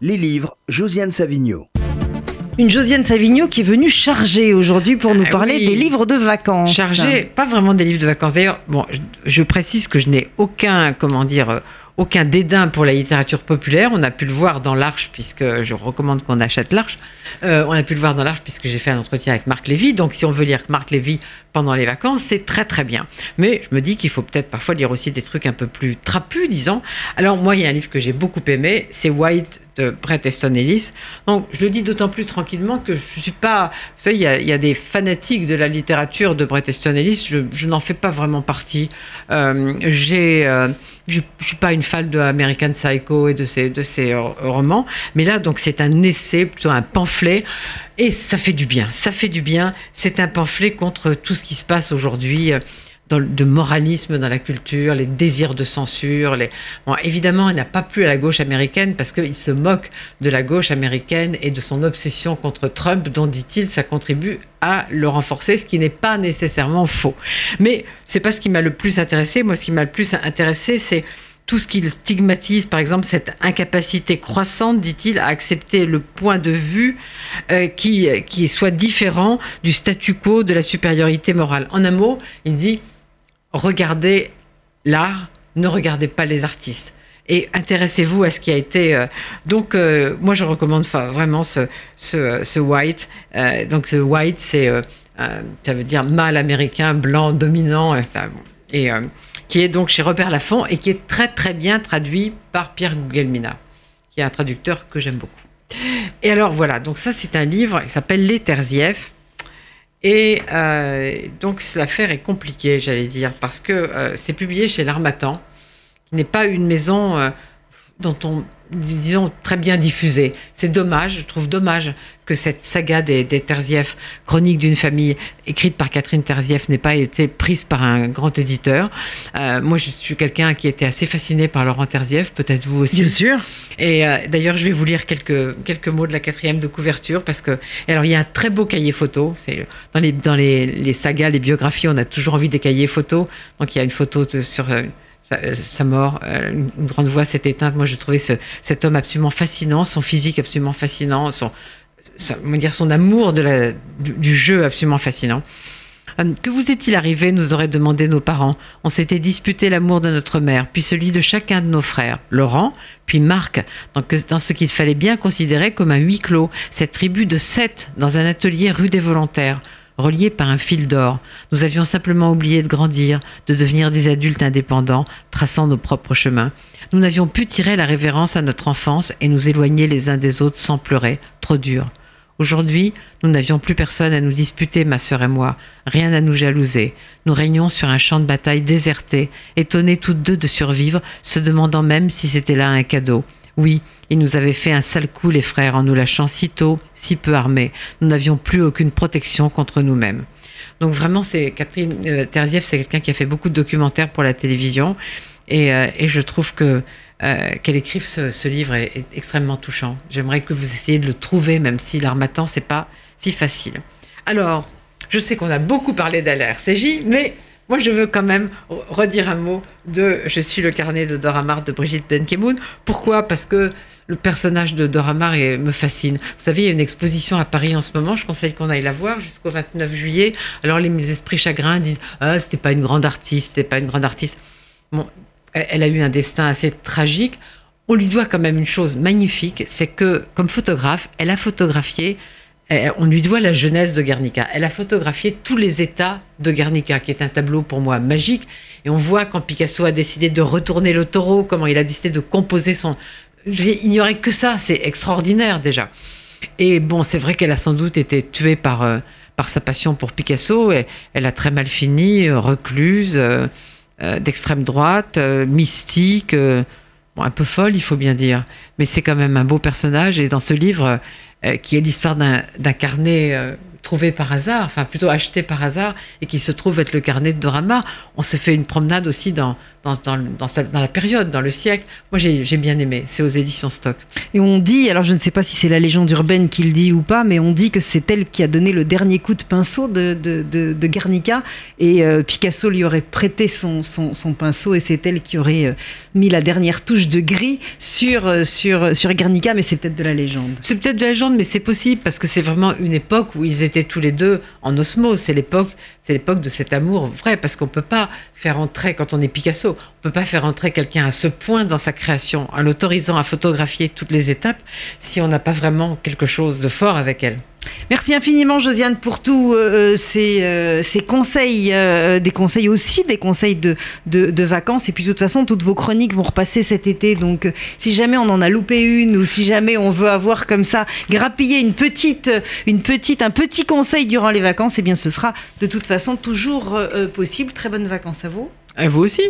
Les livres, Josiane Savigno. Une Josiane Savigno qui est venue chargée aujourd'hui pour nous Ah parler oui. des livres de vacances. Chargé, pas vraiment des livres de vacances. D'ailleurs, bon, je, je précise que je n'ai aucun, comment dire, euh, aucun dédain pour la littérature populaire. On a pu le voir dans l'Arche, puisque je recommande qu'on achète l'Arche. Euh, on a pu le voir dans l'Arche, puisque j'ai fait un entretien avec Marc Lévy. Donc, si on veut lire Marc Lévy pendant les vacances, c'est très très bien. Mais je me dis qu'il faut peut-être parfois lire aussi des trucs un peu plus trapus, disons. Alors, moi, il y a un livre que j'ai beaucoup aimé, c'est White de Bret Easton Ellis. Donc, je le dis d'autant plus tranquillement que je suis pas. Vous savez, il y, a, il des fanatiques de la littérature de Bret Easton Ellis. Je, n'en fais pas vraiment partie. Euh, j'ai, euh, je, je suis pas une fan de American Psycho et de ces, de euh, romans. Mais là, donc, c'est un essai, plutôt un pamphlet. Et ça fait du bien. Ça fait du bien. C'est un pamphlet contre tout ce qui se passe aujourd'hui. De moralisme dans la culture, les désirs de censure. Évidemment, il n'a pas plu à la gauche américaine parce qu'il se moque de la gauche américaine et de son obsession contre Trump, dont dit-il ça contribue à le renforcer, ce qui n'est pas nécessairement faux. Mais c'est pas ce qui m'a le plus intéressé. Moi, ce qui m'a le plus intéressé, c'est tout ce qu'il stigmatise, par exemple, cette incapacité croissante, dit-il, à accepter le point de vue euh, qui, qui soit différent du statu quo de la supériorité morale. En un mot, il dit regardez l'art, ne regardez pas les artistes. Et intéressez-vous à ce qui a été. euh, donc, euh, moi, je recommande vraiment ce, white. Euh, donc, ce white, c'est, ça veut dire mâle américain, blanc, dominant, euh, ça, et qui est donc chez Robert Laffont et qui est très très bien traduit par Pierre Gugelmina, qui est un traducteur que j'aime beaucoup. Et alors voilà, donc ça c'est un livre qui s'appelle Les Terzieff. Et euh, donc l'affaire est compliquée, j'allais dire, parce que euh, c'est publié chez l'Armatan, qui n'est pas une maison euh, dont on, disons, très bien diffusée. C'est dommage, je trouve dommage que cette saga des, des Terzieff, chronique d'une famille écrite par Catherine Terzieff, n'ait pas été prise par un grand éditeur. Euh, moi, je suis quelqu'un qui était assez fasciné par Laurent Terzieff, peut-être vous aussi. Bien sûr. Et euh, d'ailleurs, je vais vous lire quelques, quelques mots de la quatrième de couverture parce que, alors, il y a un très beau cahier photo. C'est dans les dans les, les sagas, les biographies, on a toujours envie des cahiers photos. Donc, il y a une photo de- sur euh, sa, mort. euh, une, grande voix s'est éteinte. Moi, je trouvais ce, cet homme absolument fascinant, son physique absolument fascinant, son dire son amour du, du jeu absolument fascinant. Euh, Que vous est-il arrivé nous auraient demandé nos parents. On s'était disputé l'amour de notre mère, puis celui de chacun de nos frères. Laurent, puis Marc, dans ce qu'il fallait bien considérer comme un huis clos, cette tribu de sept dans un atelier rue des Volontaires, reliés par un fil d'or. Nous avions simplement oublié de grandir, de devenir des adultes indépendants, traçant nos propres chemins. Nous n'avions pu tirer la révérence à notre enfance et nous éloigner les uns des autres sans pleurer, trop dur. Aujourd'hui, nous n'avions plus personne à nous disputer, ma sœur et moi, rien à nous jalouser. Nous régnions sur un champ de bataille déserté, étonnés toutes deux de survivre, se demandant même si c'était là un cadeau. Oui, ils nous avaient fait un sale coup, les frères, en nous lâchant si tôt, si peu armés. Nous n'avions plus aucune protection contre nous-mêmes. Donc vraiment, c'est Catherine euh, Terzieff, c'est quelqu'un qui a fait beaucoup de documentaires pour la télévision, et, euh, je trouve que euh, qu'elle écrive ce, livre est, extrêmement touchant. J'aimerais que vous essayiez de le trouver, même si l'Armatan, c'est pas si facile. Alors, je sais qu'on a beaucoup parlé d'LRCJ, mais moi, je veux quand même re- redire un mot de Je suis le carnet de Dora Maar de Brigitte Benkemoun. Pourquoi? Parce que le personnage de Dora Maar me fascine. Vous savez, il y a une exposition à Paris en ce moment. Je conseille qu'on aille la voir jusqu'au 29 juillet. Alors, les, esprits chagrins disent Ah, c'était pas une grande artiste, c'était pas une grande artiste. Bon, elle a eu un destin assez tragique. On lui doit quand même une chose magnifique, c'est que comme photographe, elle a photographié, on lui doit la jeunesse de Guernica. Elle a photographié tous les états de Guernica, qui est un tableau pour moi magique. Et on voit quand Picasso a décidé de retourner le taureau, comment il a décidé de composer son... Je n'y aurait que ça, c'est extraordinaire déjà. Et bon, c'est vrai qu'elle a sans doute été tuée par, euh, par sa passion pour Picasso. Et elle a très mal fini, euh, recluse, euh, d'extrême droite, mystique, un peu folle, il faut bien dire. Mais c'est quand même un beau personnage. Et dans ce livre, qui est l'histoire d'un d'un carnet euh, trouvé par hasard, enfin plutôt acheté par hasard, et qui se trouve être le carnet de Dorama. On se fait une promenade aussi dans, dans, dans, dans, sa- dans la période, dans le siècle. Moi, j'ai j'ai bien aimé. C'est aux éditions Stock. Et on dit, alors je ne sais pas si c'est la légende urbaine qui le dit ou pas, mais on dit que c'est elle qui a donné le dernier coup de pinceau de, de, de- de Guernica. Et euh, Picasso lui aurait prêté son, son, son pinceau et c'est elle qui aurait euh, mis la dernière touche de gris sur, euh, sur, sur Guernica, mais c'est peut-être de la légende. C'est peut-être de la légende, mais c'est possible parce que c'est vraiment une époque où ils étaient tous les deux en osmose. C'est l'époque, c'est l'époque de cet amour vrai, parce qu'on peut pas faire entrer, quand on est Picasso, on peut pas faire entrer quelqu'un à ce point dans sa création, en l'autorisant à photographier toutes les étapes, si on n'a pas vraiment quelque chose de fort avec elle. Merci infiniment Josiane pour tous euh, ces, euh, ces conseils, euh, des conseils aussi, des conseils de, vacances. Et puis de toute façon, toutes vos chroniques vont repasser cet été. Donc euh, si jamais on en a loupé une ou si jamais on veut avoir comme ça grappillé une petite, une petite, un petit conseil durant les vacances, eh bien ce sera de toute façon toujours euh, possible. Très bonnes vacances à vous. Et vous aussi